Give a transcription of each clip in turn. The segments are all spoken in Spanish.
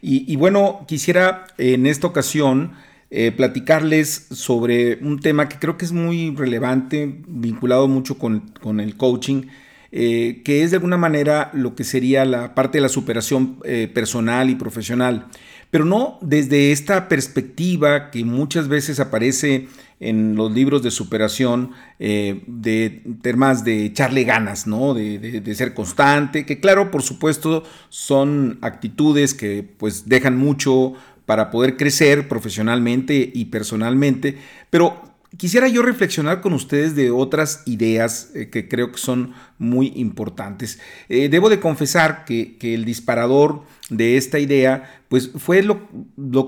Y, bueno, quisiera en esta ocasión eh, platicarles sobre un tema que creo que es muy relevante, vinculado mucho con, el coaching, eh, que es de alguna manera lo que sería la parte de la superación eh, personal y profesional, pero no desde esta perspectiva que muchas veces aparece en los libros de superación eh, de temas de echarle ganas, ¿no? De, ser constante, que claro, por supuesto, son actitudes que pues dejan mucho para poder crecer profesionalmente y personalmente, pero Quisiera yo reflexionar con ustedes de otras ideas eh, que creo que son muy importantes. Eh, debo de confesar que, el disparador de esta idea, pues fue lo,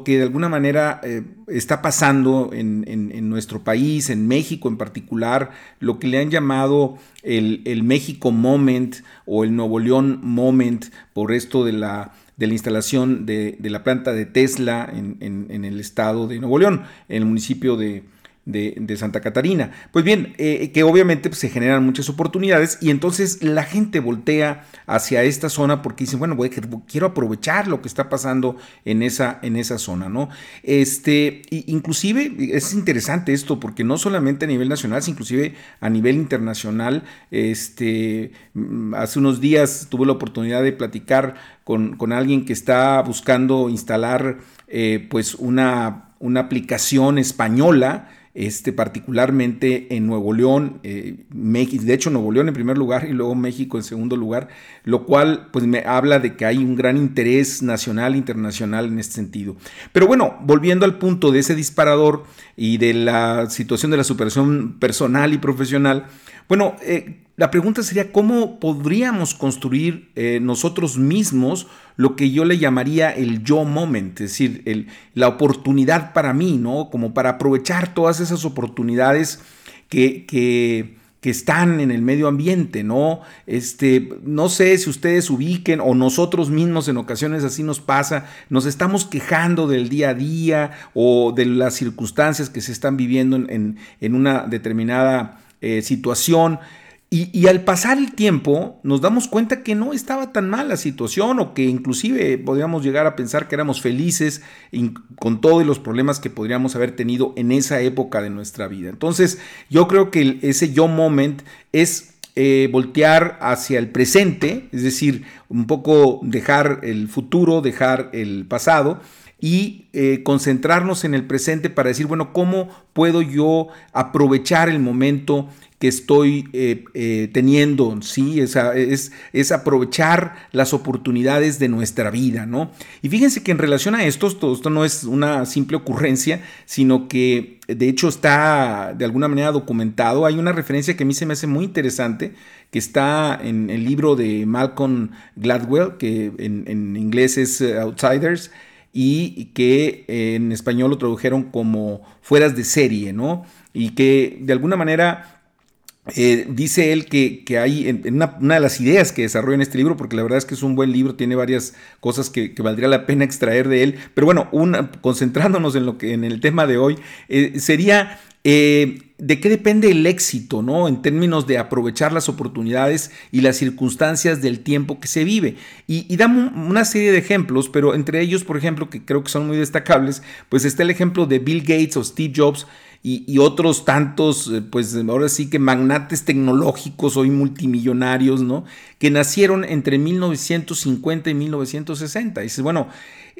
que de alguna manera eh, está pasando en, nuestro país, en México en particular, lo que le han llamado el, México Moment o el Nuevo León Moment por esto de la de la instalación de, la planta de Tesla en, el estado de Nuevo León, en el municipio de, de, Santa Catarina. Pues bien, eh, que obviamente pues, se generan muchas oportunidades y entonces la gente voltea hacia esta zona porque dicen, bueno, voy, quiero aprovechar lo que está pasando en esa, en esa zona, ¿no? Este, inclusive es interesante esto porque no solamente a nivel nacional, sino inclusive a nivel internacional, este, mm, hace unos días tuve la oportunidad de platicar con, con alguien que está buscando instalar eh, pues una, una aplicación española, este, particularmente en Nuevo León, eh, de hecho Nuevo León en primer lugar y luego México en segundo lugar, lo cual pues me habla de que hay un gran interés nacional internacional en este sentido. Pero bueno, volviendo al punto de ese disparador y de la situación de la superación personal y profesional, bueno, eh, la pregunta sería cómo podríamos construir eh, nosotros mismos lo que yo le llamaría el yo moment, es decir, la oportunidad para mí, ¿no? Como para aprovechar todas esas oportunidades que, que, están en el medio ambiente, ¿no? Este, no sé si ustedes ubiquen o nosotros mismos en ocasiones así nos pasa, nos estamos quejando del día a día o de las circunstancias que se están viviendo en, una determinada eh, situación y, al pasar el tiempo nos damos cuenta que no estaba tan mal la situación o que inclusive podríamos llegar a pensar que éramos felices con todos los problemas que podríamos haber tenido en esa época de nuestra vida. Entonces yo creo que ese yo moment es eh, voltear hacia el presente, es decir, un poco dejar el futuro, dejar el pasado y eh, concentrarnos en el presente para decir, bueno, ¿cómo puedo yo aprovechar el momento que estoy eh, eh, teniendo, ¿sí? Es, es, aprovechar las oportunidades de nuestra vida, ¿no? Y fíjense que en relación a esto, esto no es una simple ocurrencia, sino que de hecho está de alguna manera documentado. Hay una referencia que a mí se me hace muy interesante, que está en el libro de Malcolm Gladwell, que en inglés es Outsiders, y que en español lo tradujeron como fueras de serie, ¿no? Y que de alguna manera eh, dice él que, hay en, una, de las ideas que desarrolla en este libro, porque la verdad es que es un buen libro, tiene varias cosas que, valdría la pena extraer de él, pero bueno, concentrándonos en, lo que, en el tema de hoy, eh, sería eh, de qué depende el éxito, ¿no? En términos de aprovechar las oportunidades y las circunstancias del tiempo que se vive. Y, y damos una serie de ejemplos, pero entre ellos, por ejemplo, que creo que son muy destacables, pues está el ejemplo de Bill Gates o Steve Jobs, y, otros tantos, eh, pues ahora sí que magnates tecnológicos, hoy multimillonarios, ¿no? Que nacieron entre 1950 y 1960. Y dices, bueno,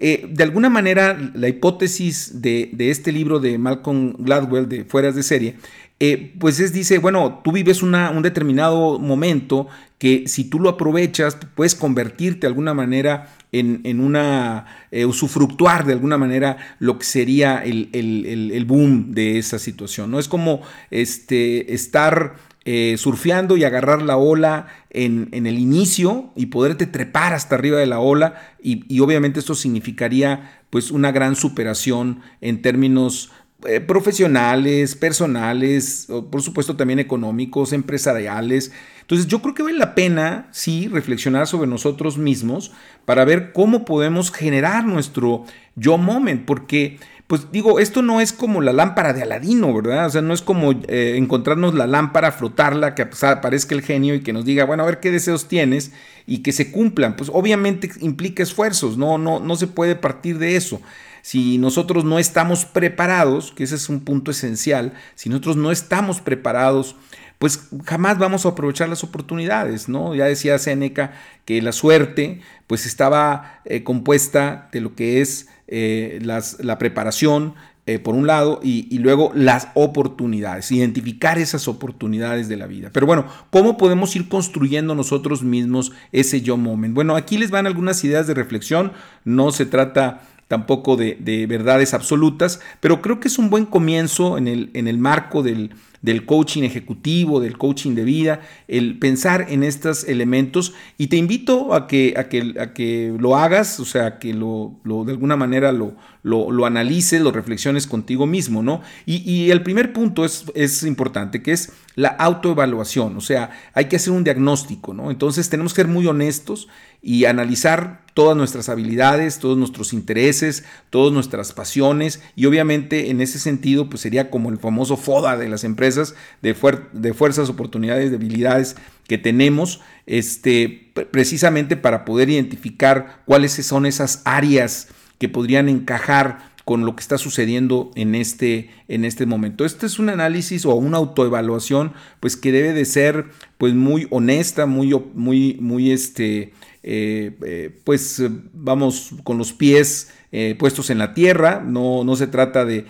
eh, de alguna manera la hipótesis de, este libro de Malcolm Gladwell, de Fueras de Serie, eh, pues es, dice, bueno, tú vives un determinado momento que si tú lo aprovechas, puedes convertirte de alguna manera en, una, eh, usufructuar de alguna manera lo que sería el, boom de esa situación. ¿no? Es como este, estar eh, surfeando y agarrar la ola en, el inicio y poderte trepar hasta arriba de la ola y, obviamente esto significaría pues una gran superación en términos eh, profesionales, personales, por supuesto también económicos, empresariales. Entonces yo creo que vale la pena, sí, reflexionar sobre nosotros mismos para ver cómo podemos generar nuestro yo moment, porque pues digo, esto no es como la lámpara de Aladino, ¿verdad? O sea, no es como eh, encontrarnos la lámpara, frotarla, que aparezca el genio y que nos diga, bueno, a ver qué deseos tienes y que se cumplan. Pues obviamente implica esfuerzos, no, no, no se puede partir de eso. Si nosotros no estamos preparados, que ese es un punto esencial, si nosotros no estamos preparados, pues jamás vamos a aprovechar las oportunidades, ¿no? Ya decía Séneca que la suerte, pues estaba eh, compuesta de lo que es eh, la preparación, eh, por un lado, y, luego las oportunidades, identificar esas oportunidades de la vida. Pero bueno, ¿cómo podemos ir construyendo nosotros mismos ese yo moment? Bueno, aquí les van algunas ideas de reflexión, no se trata tampoco de, de verdades absolutas, pero creo que es un buen comienzo en el, en el marco del, del coaching ejecutivo, del coaching de vida, el pensar en estos elementos y te invito a que, a que, a que lo hagas, o sea, que lo, de alguna manera lo, lo, analices, lo reflexiones contigo mismo, ¿no? Y, el primer punto es, es importante, que es la autoevaluación, o sea, hay que hacer un diagnóstico, ¿no? Entonces tenemos que ser muy honestos y analizar todas nuestras habilidades, todos nuestros intereses, todas nuestras pasiones y obviamente en ese sentido pues sería como el famoso FODA de las empresas de, de fuerzas, oportunidades, debilidades que tenemos este, precisamente para poder identificar cuáles son esas áreas que podrían encajar con lo que está sucediendo en este, en este momento. Este es un análisis o una autoevaluación pues que debe de ser pues muy honesta, muy, muy, muy este, eh, eh, pues vamos con los pies eh, puestos en la tierra, no, no se trata de,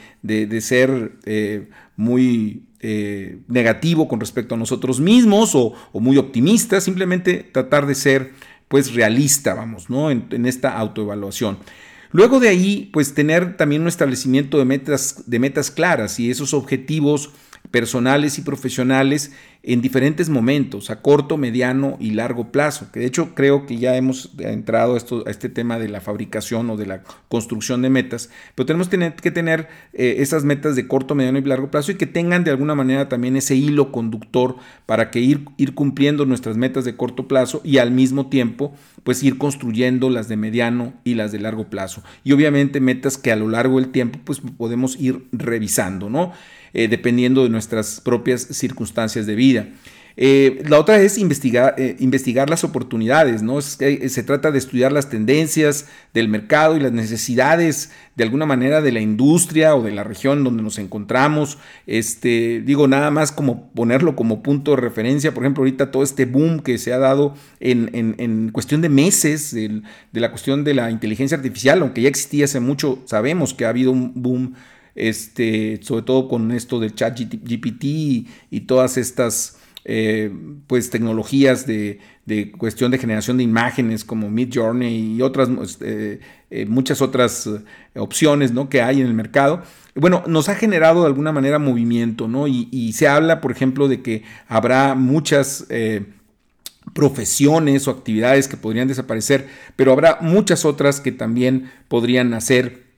ser muy negativo con respecto a nosotros mismos o, muy optimista, simplemente tratar de ser pues realista, vamos, ¿no? En, en esta autoevaluación. Luego de ahí, pues tener también un establecimiento de metas, de metas claras y esos objetivos personales y profesionales en diferentes momentos, a corto, mediano y largo plazo, que de hecho creo que ya hemos entrado a, esto, a este tema de la fabricación o de la construcción de metas, pero tenemos que tener eh, esas metas de corto, mediano y largo plazo y que tengan de alguna manera también ese hilo conductor para que ir, ir cumpliendo nuestras metas de corto plazo y al mismo tiempo pues ir construyendo las de mediano y las de largo plazo. Y obviamente metas que a lo largo del tiempo pues podemos ir revisando, ¿no? Eh, dependiendo de nuestras propias circunstancias de vida. Eh, la otra es investigar, eh, investigar las oportunidades, ¿no? se trata de estudiar las tendencias del mercado y las necesidades de alguna manera de la industria o de la región donde nos encontramos. Este, digo, nada más como ponerlo como punto de referencia, por ejemplo, ahorita todo este boom que se ha dado en, cuestión de meses de la cuestión de la inteligencia artificial, aunque ya existía hace mucho, sabemos que ha habido un boom este, sobre todo con esto del chat GPT y, todas estas eh, pues tecnologías de, cuestión de generación de imágenes como Mid Journey y otras este, eh, muchas otras opciones ¿no? que hay en el mercado. Bueno, nos ha generado de alguna manera movimiento, ¿no? Y, se habla, por ejemplo, de que habrá muchas eh, profesiones o actividades que podrían desaparecer, pero habrá muchas otras que también podrían nacer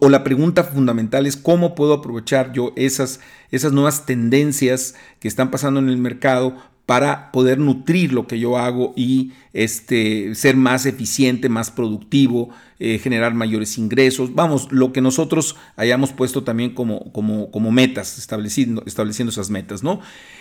o, la pregunta fundamental es cómo puedo aprovechar yo esas, esas nuevas tendencias que están pasando en el mercado para poder nutrir lo que yo hago y este, ser más eficiente, más productivo, eh, generar mayores ingresos. Vamos, lo que nosotros hayamos puesto también como, como, como metas, estableciendo, estableciendo esas metas, ¿no?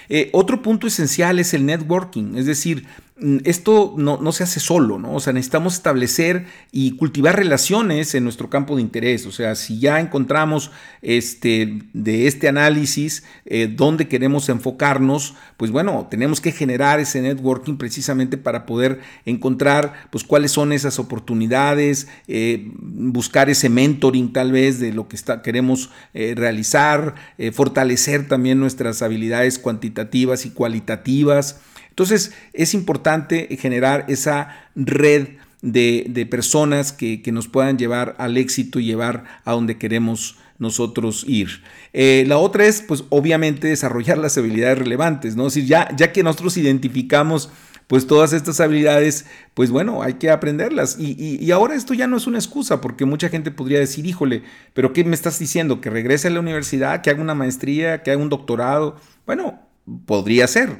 Eh, otro punto esencial es el networking, es decir, mm, esto no, se hace solo, ¿no? O sea, necesitamos establecer y cultivar relaciones en nuestro campo de interés. O sea, si ya encontramos este, de este análisis eh, dónde queremos enfocarnos, pues bueno, tenemos que generar ese networking precisamente para poder encontrar pues cuáles son esas oportunidades, eh, buscar ese mentoring tal vez de lo que queremos eh, realizar, eh, fortalecer también nuestras habilidades cuantitativas y cualitativas. Entonces es importante generar esa red de, personas que, nos puedan llevar al éxito y llevar a donde queremos nosotros ir. La otra es, pues obviamente, desarrollar las habilidades relevantes, ¿no? Decir, ya, ya que nosotros identificamos pues todas estas habilidades, pues bueno, hay que aprenderlas. Y, ahora esto ya no es una excusa, porque mucha gente podría decir, híjole, pero ¿qué me estás diciendo? ¿Que regrese a la universidad, que haga una maestría, que haga un doctorado? Bueno, podría ser,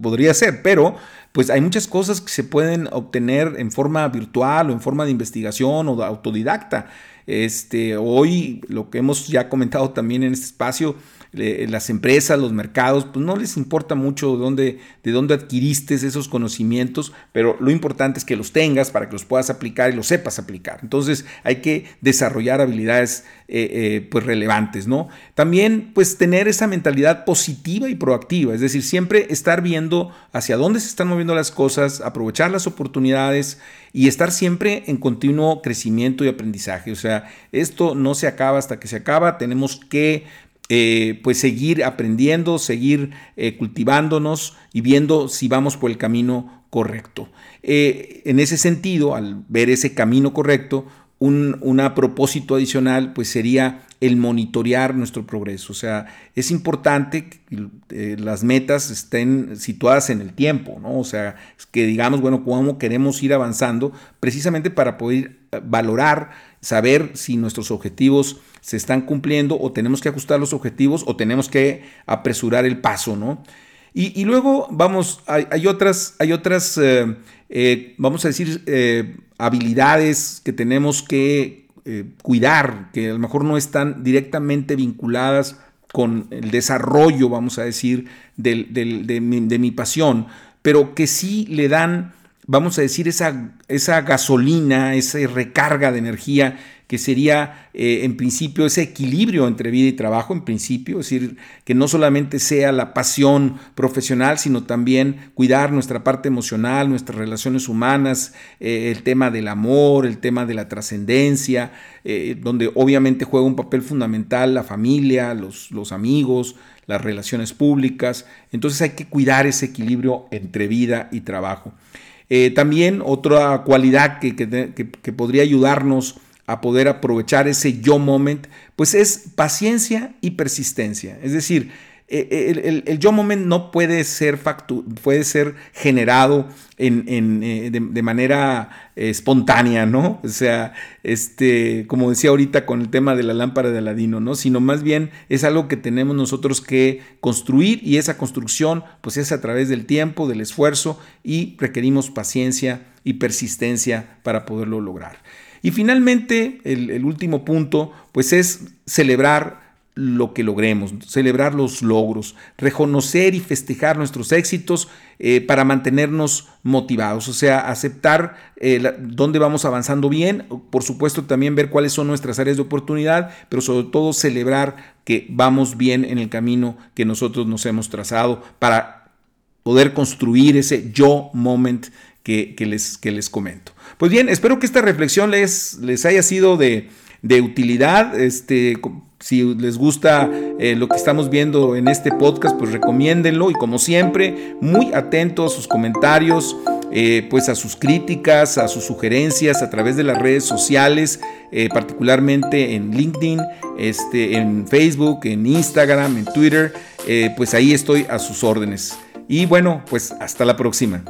podría ser, pero pues hay muchas cosas que se pueden obtener en forma virtual o en forma de investigación o de autodidacta. Este, hoy lo que hemos ya comentado también en este espacio, las empresas, los mercados, pues no les importa mucho de dónde, de dónde adquiriste esos conocimientos, pero lo importante es que los tengas para que los puedas aplicar y los sepas aplicar. Entonces hay que desarrollar habilidades eh, eh, pues relevantes, ¿no? También pues tener esa mentalidad positiva y proactiva, es decir, siempre estar viendo hacia dónde se están moviendo las cosas, aprovechar las oportunidades y estar siempre en continuo crecimiento y aprendizaje. O sea, esto no se acaba hasta que se acaba, tenemos que eh, pues seguir aprendiendo, seguir eh, cultivándonos y viendo si vamos por el camino correcto. Eh, en ese sentido, al ver ese camino correcto, un propósito adicional pues sería el monitorear nuestro progreso. O sea, es importante que las metas estén situadas en el tiempo, ¿no? O sea, que digamos, bueno, cómo queremos ir avanzando precisamente para poder valorar, saber si nuestros objetivos se están cumpliendo o tenemos que ajustar los objetivos o tenemos que apresurar el paso, ¿no? Y, luego, vamos, hay, otras, hay otras eh, eh, vamos a decir, eh, habilidades que tenemos que cuidar, que a lo mejor no están directamente vinculadas con el desarrollo, vamos a decir, de, mi, pasión, pero que sí le dan, vamos a decir, esa, esa gasolina, esa recarga de energía que sería eh, en principio ese equilibrio entre vida y trabajo, en principio, es decir, que no solamente sea la pasión profesional, sino también cuidar nuestra parte emocional, nuestras relaciones humanas, eh, el tema del amor, el tema de la trascendencia, eh, donde obviamente juega un papel fundamental la familia, los, los amigos, las relaciones públicas. Entonces hay que cuidar ese equilibrio entre vida y trabajo. También otra cualidad que, que podría ayudarnos a poder aprovechar ese yo moment, pues es paciencia y persistencia. Es decir, eh, eh, el, yo moment no puede ser, puede ser generado en, eh, de, manera espontánea, ¿no? O sea, este, como decía ahorita con el tema de la lámpara de Aladino, ¿no? Sino más bien es algo que tenemos nosotros que construir y esa construcción pues es a través del tiempo, del esfuerzo y requerimos paciencia y persistencia para poderlo lograr. Y finalmente, el, último punto, pues es celebrar lo que logremos, celebrar los logros, reconocer y festejar nuestros éxitos eh, para mantenernos motivados, o sea, aceptar eh, dónde vamos avanzando bien, por supuesto también ver cuáles son nuestras áreas de oportunidad, pero sobre todo celebrar que vamos bien en el camino que nosotros nos hemos trazado para poder construir ese yo moment que, les, que les comento. Pues bien, espero que esta reflexión les, les haya sido de, utilidad. Este, si les gusta eh, lo que estamos viendo en este podcast, pues recomiéndenlo y como siempre, muy atento a sus comentarios, eh, pues a sus críticas, a sus sugerencias a través de las redes sociales, eh, particularmente en LinkedIn, este, en Facebook, en Instagram, en Twitter, pues ahí estoy a sus órdenes. Y bueno, pues hasta la próxima.